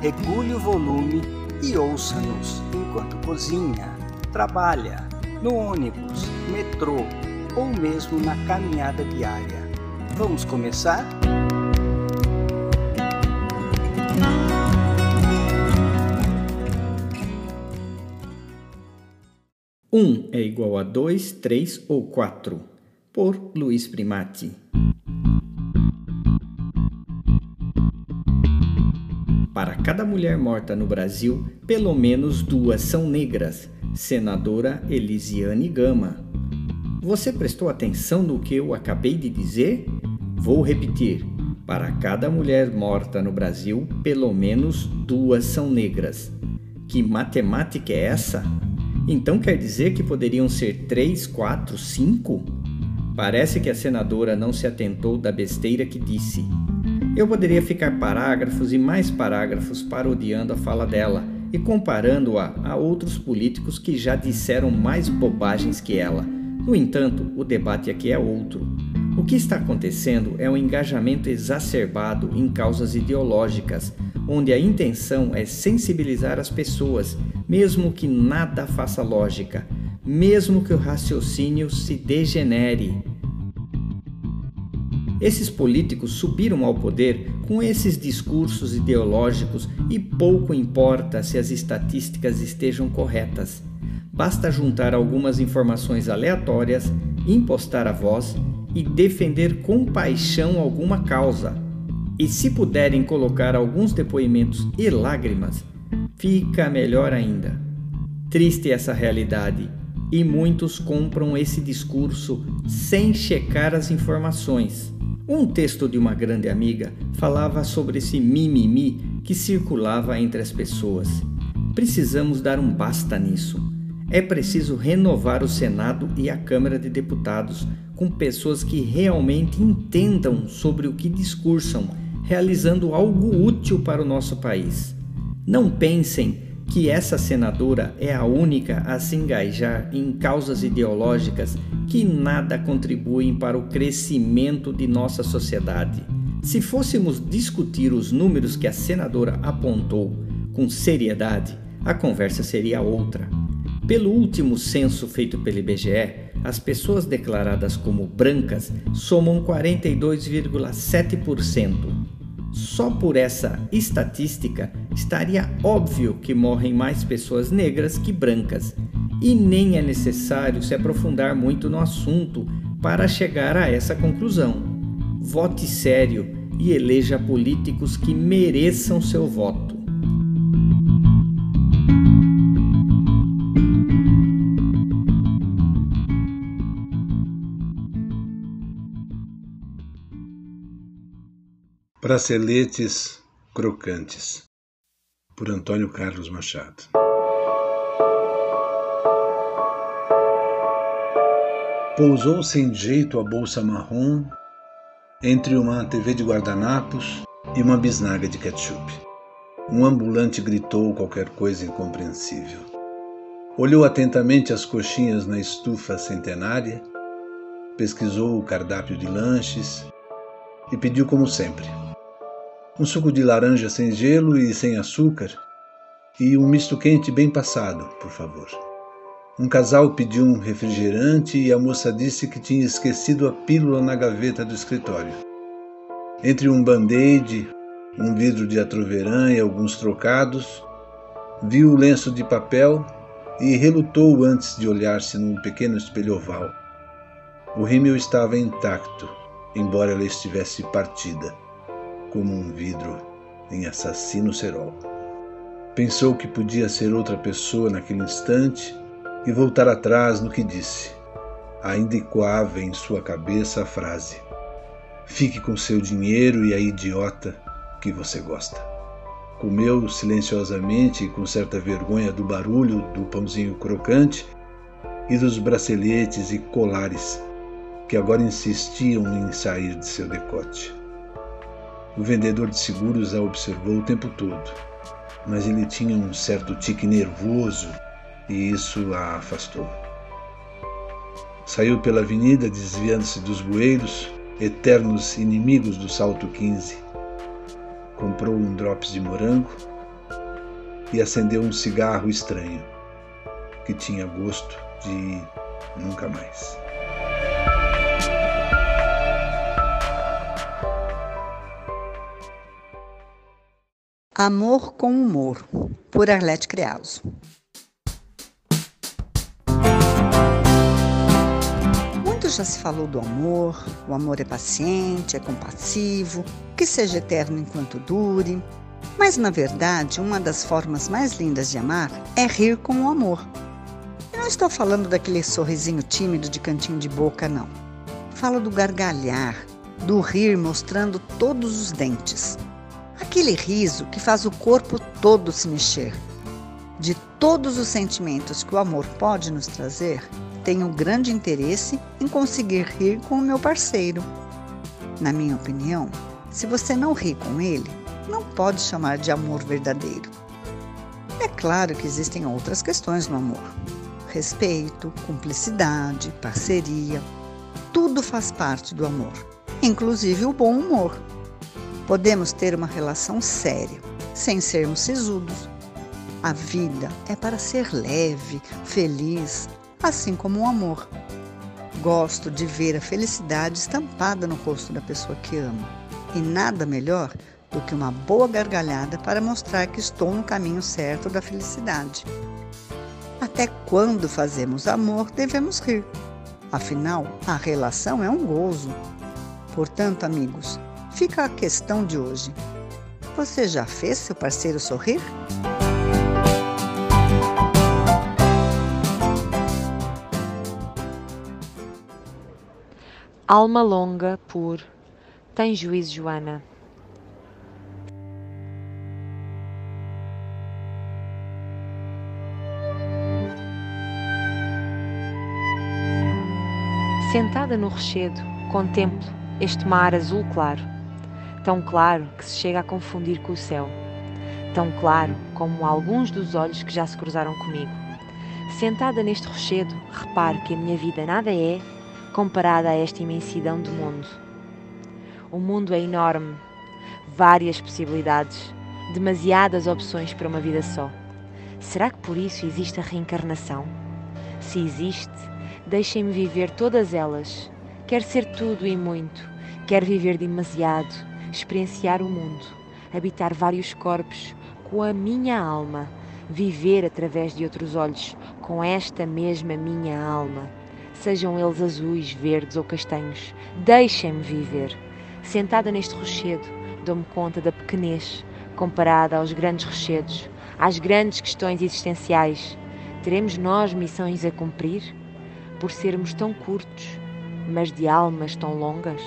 regule o volume e ouça-nos enquanto cozinha, trabalha, no ônibus, metrô ou mesmo na caminhada diária. Vamos começar? Um é igual a dois, três ou quatro, por Luiz Primati. Para cada mulher morta no Brasil, pelo menos duas são negras. Senadora Elisiane Gama. Você prestou atenção no que eu acabei de dizer? Vou repetir. Para cada mulher morta no Brasil, pelo menos duas são negras. Que matemática é essa? Então quer dizer que poderiam ser três, quatro, cinco? Parece que a senadora não se atentou da besteira que disse. Eu poderia ficar parágrafos e mais parágrafos parodiando a fala dela e comparando-a a outros políticos que já disseram mais bobagens que ela. No entanto, o debate aqui é outro. O que está acontecendo é um engajamento exacerbado em causas ideológicas, onde a intenção é sensibilizar as pessoas, mesmo que nada faça lógica, mesmo que o raciocínio se degenere. Esses políticos subiram ao poder com esses discursos ideológicos e pouco importa se as estatísticas estejam corretas. Basta juntar algumas informações aleatórias, impostar a voz e defender com paixão alguma causa. E se puderem colocar alguns depoimentos e lágrimas, fica melhor ainda. Triste essa realidade, e muitos compram esse discurso sem checar as informações. Um texto de uma grande amiga falava sobre esse mimimi que circulava entre as pessoas. Precisamos dar um basta nisso. É preciso renovar o Senado e a Câmara de Deputados com pessoas que realmente entendam sobre o que discursam, realizando algo útil para o nosso país. Não pensem que essa senadora é a única a se engajar em causas ideológicas que nada contribuem para o crescimento de nossa sociedade. Se fôssemos discutir os números que a senadora apontou com seriedade, a conversa seria outra. Pelo último censo feito pelo IBGE, as pessoas declaradas como brancas somam 42,7%. Só por essa estatística estaria óbvio que morrem mais pessoas negras que brancas, e nem é necessário se aprofundar muito no assunto para chegar a essa conclusão. Vote sério e eleja políticos que mereçam seu voto. Braceletes crocantes, por Antônio Carlos Machado. Pousou sem jeito a bolsa marrom entre uma TV de guardanapos e uma bisnaga de ketchup. Um ambulante gritou qualquer coisa incompreensível. Olhou atentamente as coxinhas na estufa centenária, pesquisou o cardápio de lanches e pediu como sempre um suco de laranja sem gelo e sem açúcar e um misto quente bem passado, por favor. Um casal pediu um refrigerante e a moça disse que tinha esquecido a pílula na gaveta do escritório. Entre um band-aid, um vidro de atroverã e alguns trocados, viu o lenço de papel e relutou antes de olhar-se num pequeno espelho oval. O rímel estava intacto, embora ela estivesse partida como um vidro em assassino cerol. Pensou que podia ser outra pessoa naquele instante e voltar atrás no que disse. Ainda ecoava em sua cabeça a frase: Fique com seu dinheiro e a idiota que você gosta. comeu silenciosamente e com certa vergonha do barulho do pãozinho crocante e dos braceletes e colares que agora insistiam em sair de seu decote. O vendedor de seguros a observou o tempo todo, mas ele tinha um certo tique nervoso e isso a afastou. Saiu pela avenida desviando-se dos bueiros, eternos inimigos do salto 15. Comprou um drops de morango e acendeu um cigarro estranho, que tinha gosto de nunca mais. Amor com Humor, por Arlete Creaso. Muito já se falou do amor, o amor é paciente, é compassivo, que seja eterno enquanto dure. Mas, na verdade, uma das formas mais lindas de amar é rir com o amor. Eu não estou falando daquele sorrisinho tímido de cantinho de boca, não. Falo do gargalhar, do rir mostrando todos os dentes Aquele riso que faz o corpo todo se mexer. De todos os sentimentos que o amor pode nos trazer, tenho grande interesse em conseguir rir com o meu parceiro. Na minha opinião, se você não ri com ele, não pode chamar de amor verdadeiro. É claro que existem outras questões no amor: respeito, cumplicidade, parceria. Tudo faz parte do amor, inclusive o bom humor. Podemos ter uma relação séria, sem sermos sisudos. A vida é para ser leve, feliz, assim como o amor. Gosto de ver a felicidade estampada no rosto da pessoa que amo. E nada melhor do que uma boa gargalhada para mostrar que estou no caminho certo da felicidade. Até quando fazemos amor, devemos rir. Afinal, a relação é um gozo. Portanto, amigos, Fica a questão de hoje. Você já fez seu parceiro sorrir? Alma Longa por Tem Juízo Joana. Sentada no rochedo, contemplo este mar azul claro tão claro que se chega a confundir com o céu, tão claro como alguns dos olhos que já se cruzaram comigo. Sentada neste rochedo, reparo que a minha vida nada é comparada a esta imensidão do mundo. O mundo é enorme, várias possibilidades, demasiadas opções para uma vida só. Será que por isso existe a reencarnação? Se existe, deixem-me viver todas elas. Quero ser tudo e muito. Quero viver demasiado experienciar o mundo, habitar vários corpos com a minha alma, viver através de outros olhos com esta mesma minha alma. Sejam eles azuis, verdes ou castanhos, deixem-me viver. Sentada neste rochedo, dou-me conta da pequenez comparada aos grandes rochedos, às grandes questões existenciais. Teremos nós missões a cumprir? Por sermos tão curtos, mas de almas tão longas?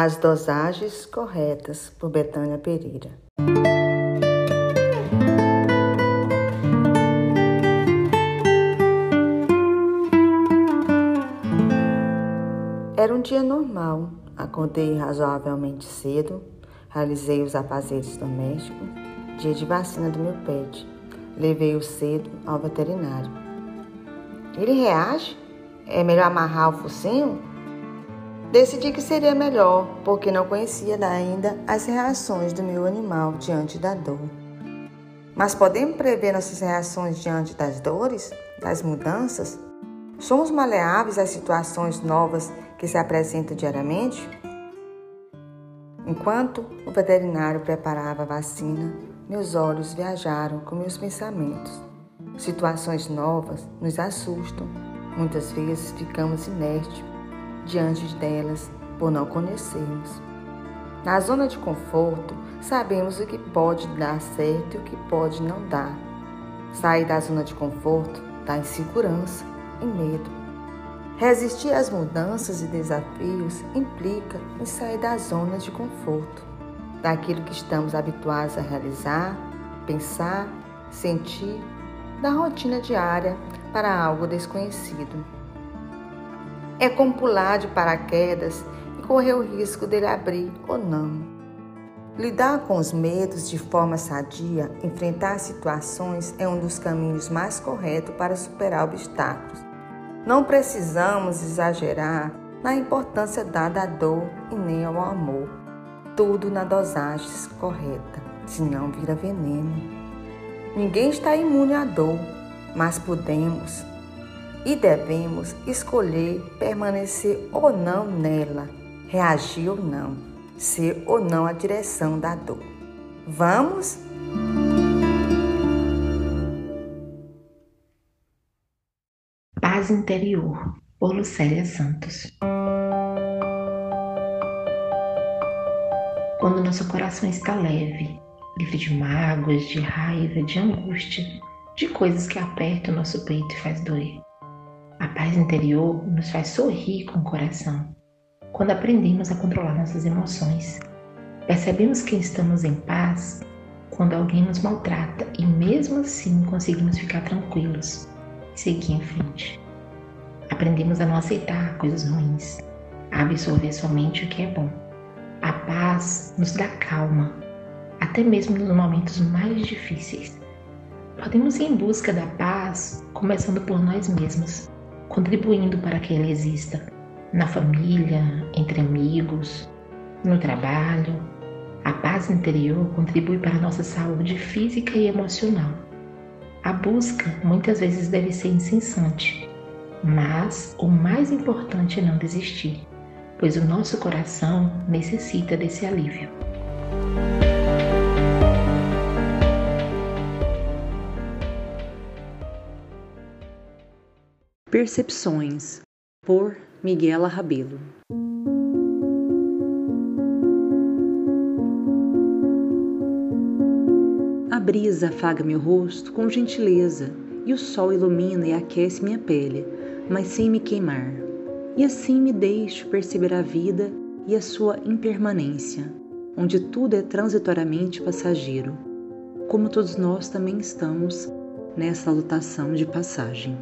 As dosagens corretas por Betânia Pereira. Era um dia normal. Acordei razoavelmente cedo, realizei os afazeres domésticos, dia de vacina do meu pet. Levei-o cedo ao veterinário. Ele reage? É melhor amarrar o focinho? Decidi que seria melhor, porque não conhecia ainda as reações do meu animal diante da dor. Mas podemos prever nossas reações diante das dores, das mudanças? Somos maleáveis às situações novas que se apresentam diariamente? Enquanto o veterinário preparava a vacina, meus olhos viajaram com meus pensamentos. Situações novas nos assustam. Muitas vezes ficamos inertes diante delas por não conhecermos. Na zona de conforto, sabemos o que pode dar certo e o que pode não dar. Sair da zona de conforto dá insegurança e medo. Resistir às mudanças e desafios implica em sair da zona de conforto, daquilo que estamos habituados a realizar, pensar, sentir, da rotina diária para algo desconhecido. É como pular de paraquedas e correr o risco dele abrir ou não. Lidar com os medos de forma sadia, enfrentar situações é um dos caminhos mais corretos para superar obstáculos. Não precisamos exagerar na importância dada à dor e nem ao amor. Tudo na dosagem correta, senão vira veneno. Ninguém está imune à dor, mas podemos e devemos escolher permanecer ou não nela, reagir ou não ser ou não a direção da dor. Vamos? Paz Interior, por Lucélia Santos. Quando nosso coração está leve, livre de mágoas, de raiva, de angústia, de coisas que apertam nosso peito e faz doer. A paz interior nos faz sorrir com o coração quando aprendemos a controlar nossas emoções. Percebemos que estamos em paz quando alguém nos maltrata e mesmo assim conseguimos ficar tranquilos e seguir em frente. Aprendemos a não aceitar coisas ruins, a absorver somente o que é bom. A paz nos dá calma, até mesmo nos momentos mais difíceis. Podemos ir em busca da paz começando por nós mesmos, contribuindo para que ela exista na família, entre amigos, no trabalho. A paz interior contribui para a nossa saúde física e emocional. A busca muitas vezes deve ser incessante, mas o mais importante é não desistir, pois o nosso coração necessita desse alívio. Percepções por Miguela Rabelo. A brisa afaga meu rosto com gentileza e o sol ilumina e aquece minha pele, mas sem me queimar. E assim me deixo perceber a vida e a sua impermanência, onde tudo é transitoriamente passageiro, como todos nós também estamos nessa lutação de passagem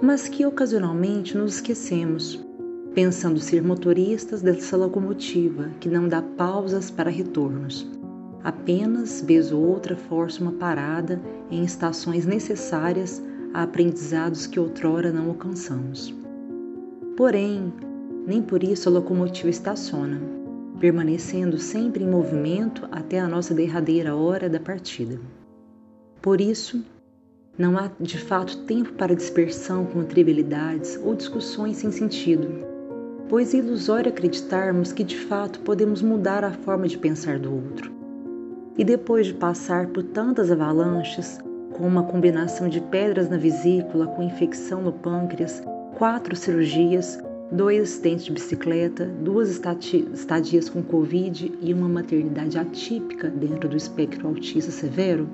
mas que ocasionalmente nos esquecemos, pensando ser motoristas dessa locomotiva que não dá pausas para retornos. Apenas, vez ou outra, força uma parada em estações necessárias a aprendizados que outrora não alcançamos. Porém, nem por isso a locomotiva estaciona, permanecendo sempre em movimento até a nossa derradeira hora da partida. Por isso, não há de fato tempo para dispersão com trivialidades ou discussões sem sentido, pois é ilusório acreditarmos que de fato podemos mudar a forma de pensar do outro. E depois de passar por tantas avalanches, com uma combinação de pedras na vesícula com infecção no pâncreas, quatro cirurgias, dois acidentes de bicicleta, duas estadias com Covid e uma maternidade atípica dentro do espectro autista severo,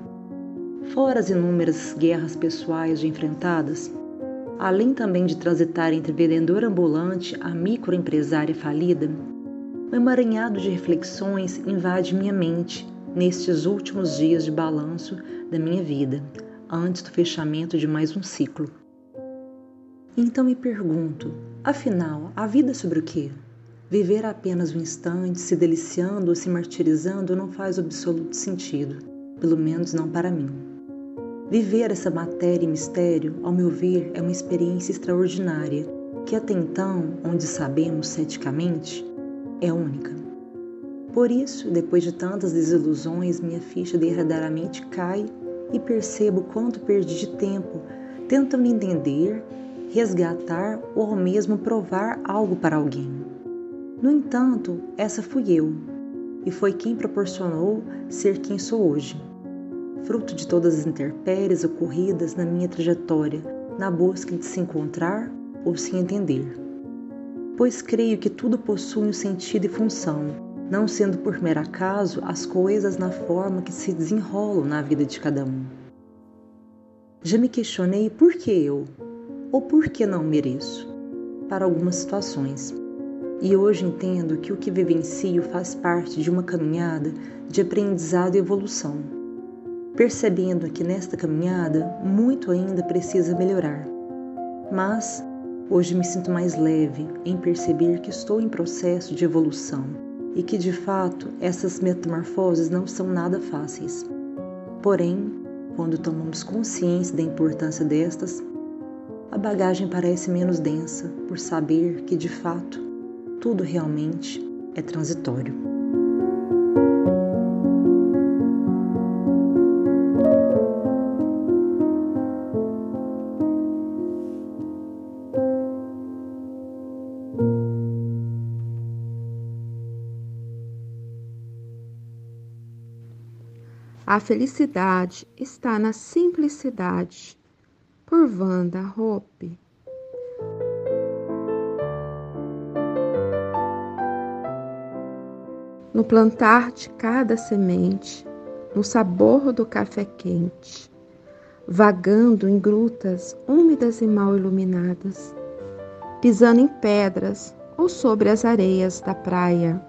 fora as inúmeras guerras pessoais já enfrentadas, além também de transitar entre vendedor ambulante a microempresária falida, um emaranhado de reflexões invade minha mente nestes últimos dias de balanço da minha vida, antes do fechamento de mais um ciclo. Então me pergunto, afinal, a vida é sobre o quê? Viver apenas um instante, se deliciando ou se martirizando, não faz absoluto sentido, pelo menos não para mim. Viver essa matéria e mistério, ao meu ver, é uma experiência extraordinária, que até então, onde sabemos ceticamente, é única. Por isso, depois de tantas desilusões, minha ficha derradeiramente cai e percebo quanto perdi de tempo tentando entender, resgatar ou ao mesmo provar algo para alguém. No entanto, essa fui eu, e foi quem proporcionou ser quem sou hoje fruto de todas as intempéries ocorridas na minha trajetória na busca de se encontrar ou se entender. Pois creio que tudo possui um sentido e função, não sendo por mero acaso as coisas na forma que se desenrolam na vida de cada um. Já me questionei por que eu, ou por que não mereço, para algumas situações. E hoje entendo que o que vivencio faz parte de uma caminhada de aprendizado e evolução, percebendo que nesta caminhada muito ainda precisa melhorar. Mas hoje me sinto mais leve em perceber que estou em processo de evolução e que de fato essas metamorfoses não são nada fáceis. Porém, quando tomamos consciência da importância destas, a bagagem parece menos densa por saber que de fato tudo realmente é transitório. A felicidade está na simplicidade. Por Wanda Hope. No plantar de cada semente, no sabor do café quente, vagando em grutas úmidas e mal iluminadas, pisando em pedras ou sobre as areias da praia,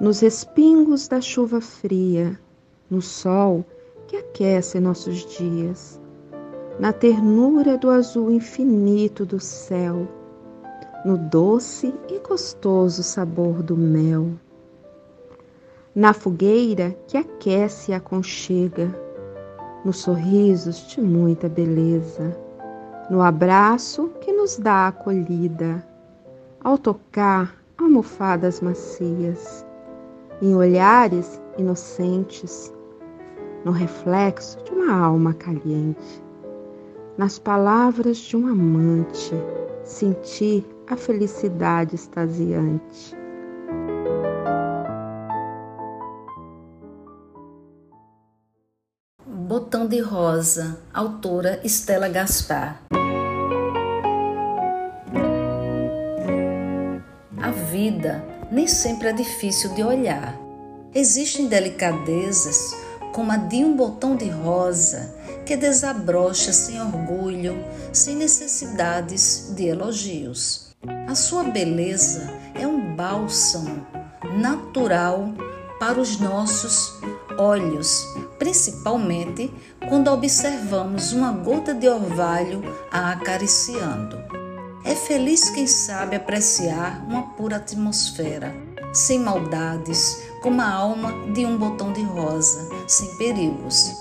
nos respingos da chuva fria, no sol que aquece nossos dias, na ternura do azul infinito do céu, no doce e gostoso sabor do mel, na fogueira que aquece e aconchega, nos sorrisos de muita beleza, no abraço que nos dá acolhida, ao tocar almofadas macias, em olhares inocentes, no reflexo de uma alma caliente, nas palavras de um amante, sentir a felicidade extasiante. Botão de Rosa, autora Estela Gaspar. A vida nem sempre é difícil de olhar. Existem delicadezas como a de um botão de rosa que desabrocha sem orgulho, sem necessidades de elogios. A sua beleza é um bálsamo natural para os nossos olhos, principalmente quando observamos uma gota de orvalho a acariciando. É feliz quem sabe apreciar uma pura atmosfera, sem maldades, como a alma de um botão de rosa, sem perigos.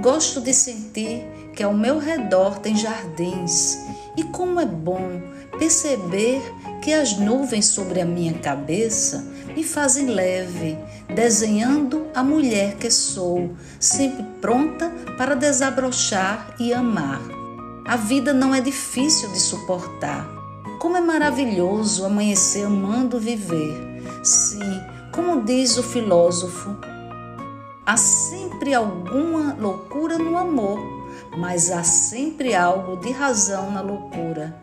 Gosto de sentir que ao meu redor tem jardins e como é bom perceber que as nuvens sobre a minha cabeça me fazem leve, desenhando a mulher que sou, sempre pronta para desabrochar e amar. A vida não é difícil de suportar. Como é maravilhoso amanhecer amando viver. Sim, como diz o filósofo, há sempre alguma loucura no amor, mas há sempre algo de razão na loucura.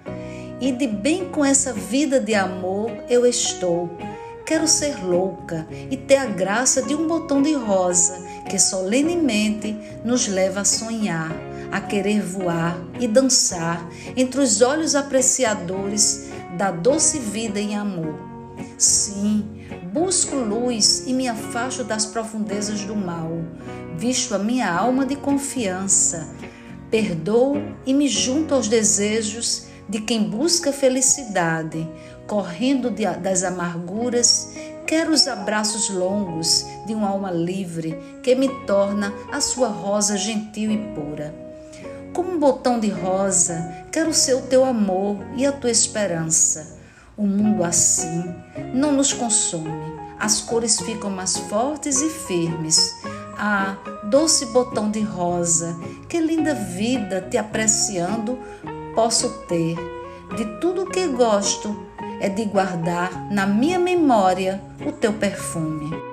E de bem com essa vida de amor eu estou. Quero ser louca e ter a graça de um botão de rosa que solenemente nos leva a sonhar, a querer voar e dançar entre os olhos apreciadores da doce vida em amor. Sim, busco luz e me afasto das profundezas do mal. Visto a minha alma de confiança, perdoo e me junto aos desejos de quem busca felicidade, correndo de, das amarguras. Quero os abraços longos de uma alma livre que me torna a sua rosa gentil e pura. Como um botão de rosa, quero ser o teu amor e a tua esperança o mundo assim não nos consome. As cores ficam mais fortes e firmes. Ah, doce botão de rosa, que linda vida te apreciando posso ter. De tudo que gosto é de guardar na minha memória o teu perfume.